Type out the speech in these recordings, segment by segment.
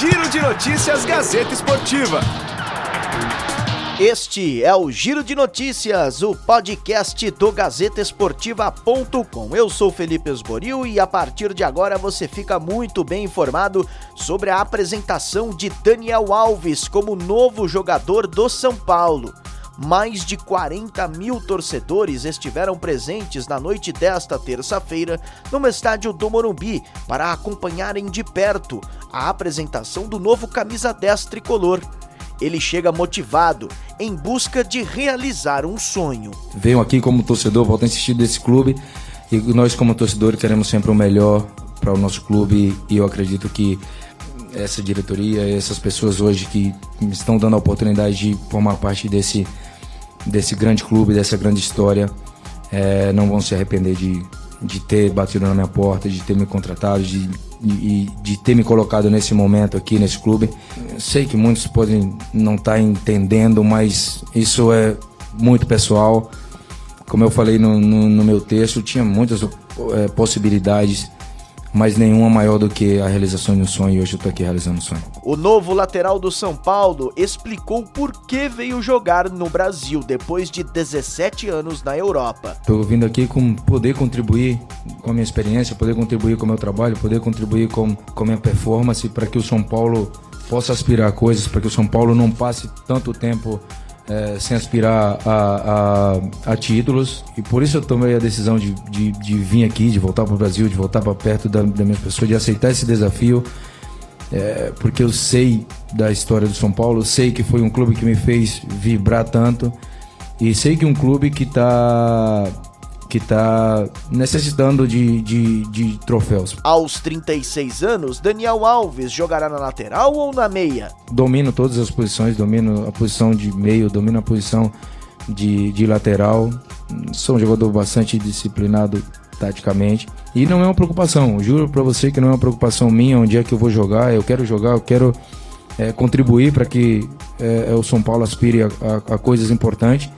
Giro de Notícias Gazeta Esportiva. Este é o Giro de Notícias, o podcast do GazetaEsportiva.com. Eu sou Felipe Esboril e a partir de agora você fica muito bem informado sobre a apresentação de Daniel Alves como novo jogador do São Paulo. Mais de 40 mil torcedores estiveram presentes na noite desta terça-feira no estádio do Morumbi para acompanharem de perto a apresentação do novo camisa 10 tricolor ele chega motivado, em busca de realizar um sonho. Venho aqui como torcedor, volto a insistir desse clube e nós como torcedor queremos sempre o melhor para o nosso clube e eu acredito que essa diretoria, essas pessoas hoje que me estão dando a oportunidade de formar parte desse, desse grande clube, dessa grande história, é, não vão se arrepender de, de ter batido na minha porta, de ter me contratado, de e de ter me colocado nesse momento aqui nesse clube. Sei que muitos podem não estar tá entendendo, mas isso é muito pessoal. Como eu falei no, no, no meu texto, tinha muitas é, possibilidades mas nenhuma maior do que a realização de um sonho e hoje eu tô aqui realizando um sonho. O novo lateral do São Paulo explicou por que veio jogar no Brasil depois de 17 anos na Europa. Tô vindo aqui com poder contribuir com a minha experiência, poder contribuir com o meu trabalho, poder contribuir com, com a minha performance para que o São Paulo possa aspirar coisas, para que o São Paulo não passe tanto tempo é, sem aspirar a, a, a, títulos. E por isso eu tomei a decisão de, de, de vir aqui, de voltar para o Brasil, de voltar para perto da, da minha pessoa, de aceitar esse desafio. É, porque eu sei da história do São Paulo, sei que foi um clube que me fez vibrar tanto e sei que um clube que está que está necessitando de, de, de, troféus. Aos 36 anos, Daniel Alves jogará na lateral ou na meia? Domino todas as posições, domino a posição de meio, domino a posição de, de lateral. Sou um jogador bastante disciplinado taticamente. E não é uma preocupação, juro para você que não é uma preocupação minha onde é que eu vou jogar. Eu quero jogar, eu quero é, contribuir para que é, o São Paulo aspire a, a, a coisas importantes.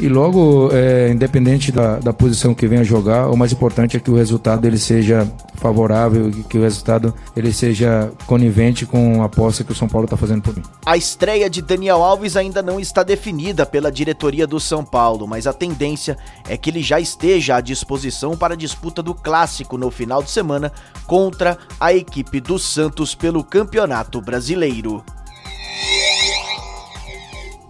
E logo, é, independente da, da posição que venha jogar, o mais importante é que o resultado ele seja favorável, que o resultado ele seja conivente com a aposta que o São Paulo está fazendo por mim. A estreia de Daniel Alves ainda não está definida pela diretoria do São Paulo, mas a tendência é que ele já esteja à disposição para a disputa do clássico no final de semana contra a equipe do Santos pelo Campeonato Brasileiro.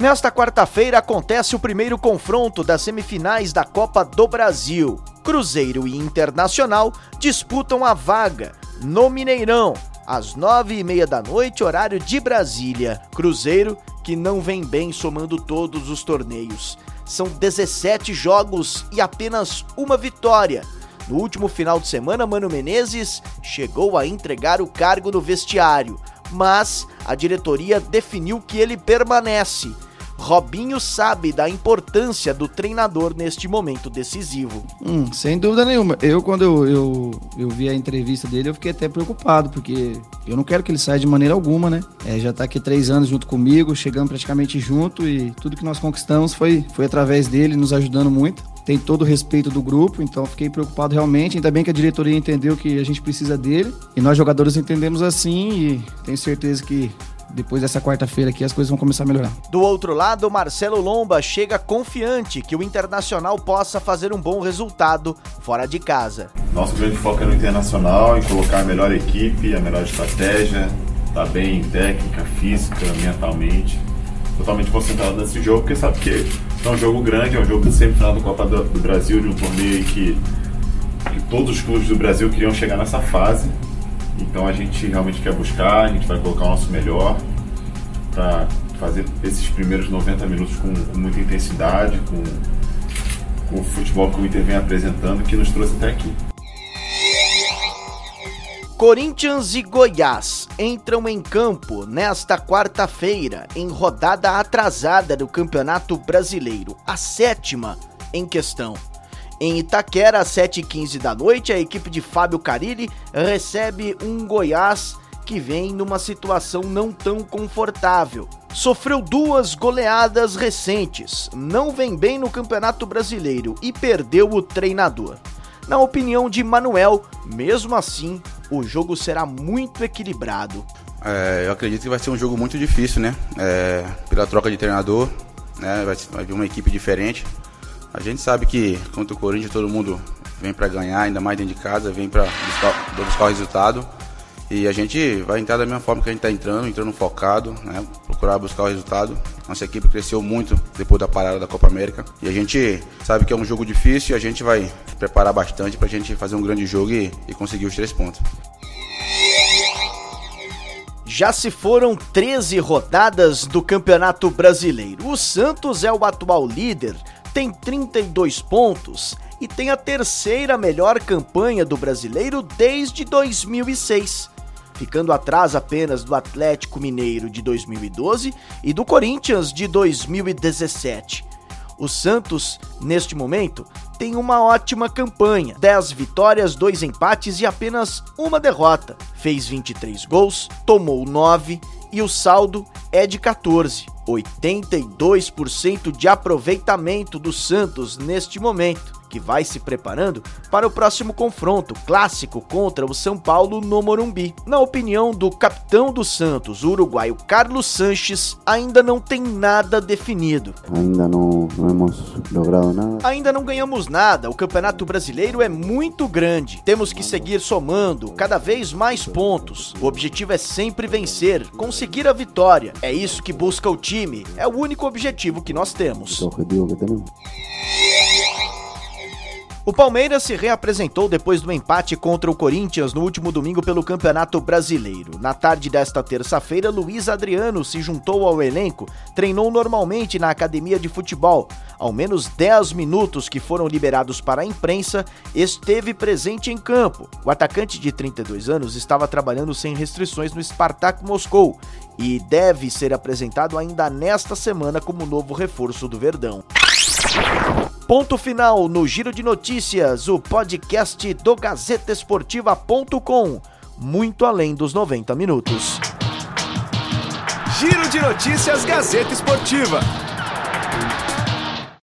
Nesta quarta-feira acontece o primeiro confronto das semifinais da Copa do Brasil. Cruzeiro e Internacional disputam a vaga no Mineirão, às nove e meia da noite, horário de Brasília. Cruzeiro que não vem bem somando todos os torneios. São 17 jogos e apenas uma vitória. No último final de semana, Mano Menezes chegou a entregar o cargo no vestiário, mas a diretoria definiu que ele permanece Robinho sabe da importância do treinador neste momento decisivo. Hum, sem dúvida nenhuma. Eu, quando eu, eu, eu, vi a entrevista dele, eu fiquei até preocupado, porque eu não quero que ele saia de maneira alguma, né? É, já tá aqui três anos junto comigo, chegando praticamente junto e tudo que nós conquistamos foi, foi através dele, nos ajudando muito. Tem todo o respeito do grupo, então fiquei preocupado realmente. Ainda bem que a diretoria entendeu que a gente precisa dele e nós jogadores entendemos assim e tenho certeza que depois dessa quarta-feira aqui as coisas vão começar a melhorar. Do outro lado, Marcelo Lomba chega confiante que o Internacional possa fazer um bom resultado fora de casa. Nosso grande foco é no Internacional e colocar a melhor equipe, a melhor estratégia, tá bem em técnica, física, mentalmente. Totalmente concentrado nesse jogo, porque sabe que é um jogo grande, é um jogo de semifinal da Copa do, do Brasil, de um torneio que, que todos os clubes do Brasil queriam chegar nessa fase. Então a gente realmente quer buscar, a gente vai colocar o nosso melhor para fazer esses primeiros 90 minutos com, com muita intensidade, com, com, o futebol que o Inter vem apresentando que nos trouxe até aqui. Corinthians e Goiás entram em campo nesta quarta-feira, em rodada atrasada do Campeonato Brasileiro, a sétima em questão. Em Itaquera, às 7h15 da noite, a equipe de Fábio Carilli recebe um Goiás que vem numa situação não tão confortável. Sofreu duas goleadas recentes, não vem bem no Campeonato Brasileiro e perdeu o treinador. Na opinião de Manuel, mesmo assim, o jogo será muito equilibrado. É, eu acredito que vai ser um jogo muito difícil, né? É, pela troca de treinador, né? Vai, vai vir uma equipe diferente. A gente sabe que contra o Corinthians todo mundo vem para ganhar, ainda mais dentro de casa, vem para buscar, buscar o resultado. E a gente vai entrar da mesma forma que a gente está entrando, entrando focado, né? procurar buscar o resultado. Nossa equipe cresceu muito depois da parada da Copa América. E a gente sabe que é um jogo difícil e a gente vai preparar bastante para a gente fazer um grande jogo e, e conseguir os três pontos. Já se foram 13 rodadas do Campeonato Brasileiro. O Santos é o atual líder, tem 32 pontos e tem a terceira melhor campanha do brasileiro desde 2006 ficando atrás apenas do Atlético Mineiro de 2012 e do Corinthians de 2017. O Santos, neste momento, tem uma ótima campanha: 10 vitórias, 2 empates e apenas uma derrota. Fez 23 gols, tomou 9 e o saldo é de 14. 82% de aproveitamento do Santos neste momento que vai se preparando para o próximo confronto clássico contra o São Paulo no Morumbi. Na opinião do capitão do Santos, o uruguaio Carlos Sanches, ainda não tem nada definido. Ainda não, não hemos logrado nada. Ainda não ganhamos nada. O Campeonato Brasileiro é muito grande. Temos que seguir somando cada vez mais pontos. O objetivo é sempre vencer, conseguir a vitória. É isso que busca o time. É o único objetivo que nós temos. O objetivo que temos. O Palmeiras se reapresentou depois do empate contra o Corinthians no último domingo pelo Campeonato Brasileiro. Na tarde desta terça-feira, Luiz Adriano se juntou ao elenco, treinou normalmente na academia de futebol. Ao menos 10 minutos que foram liberados para a imprensa, esteve presente em campo. O atacante de 32 anos estava trabalhando sem restrições no Spartak Moscou e deve ser apresentado ainda nesta semana como novo reforço do Verdão. Ponto final no Giro de Notícias, o podcast do GazetaEsportiva.com. Muito além dos 90 minutos. Giro de Notícias Gazeta Esportiva.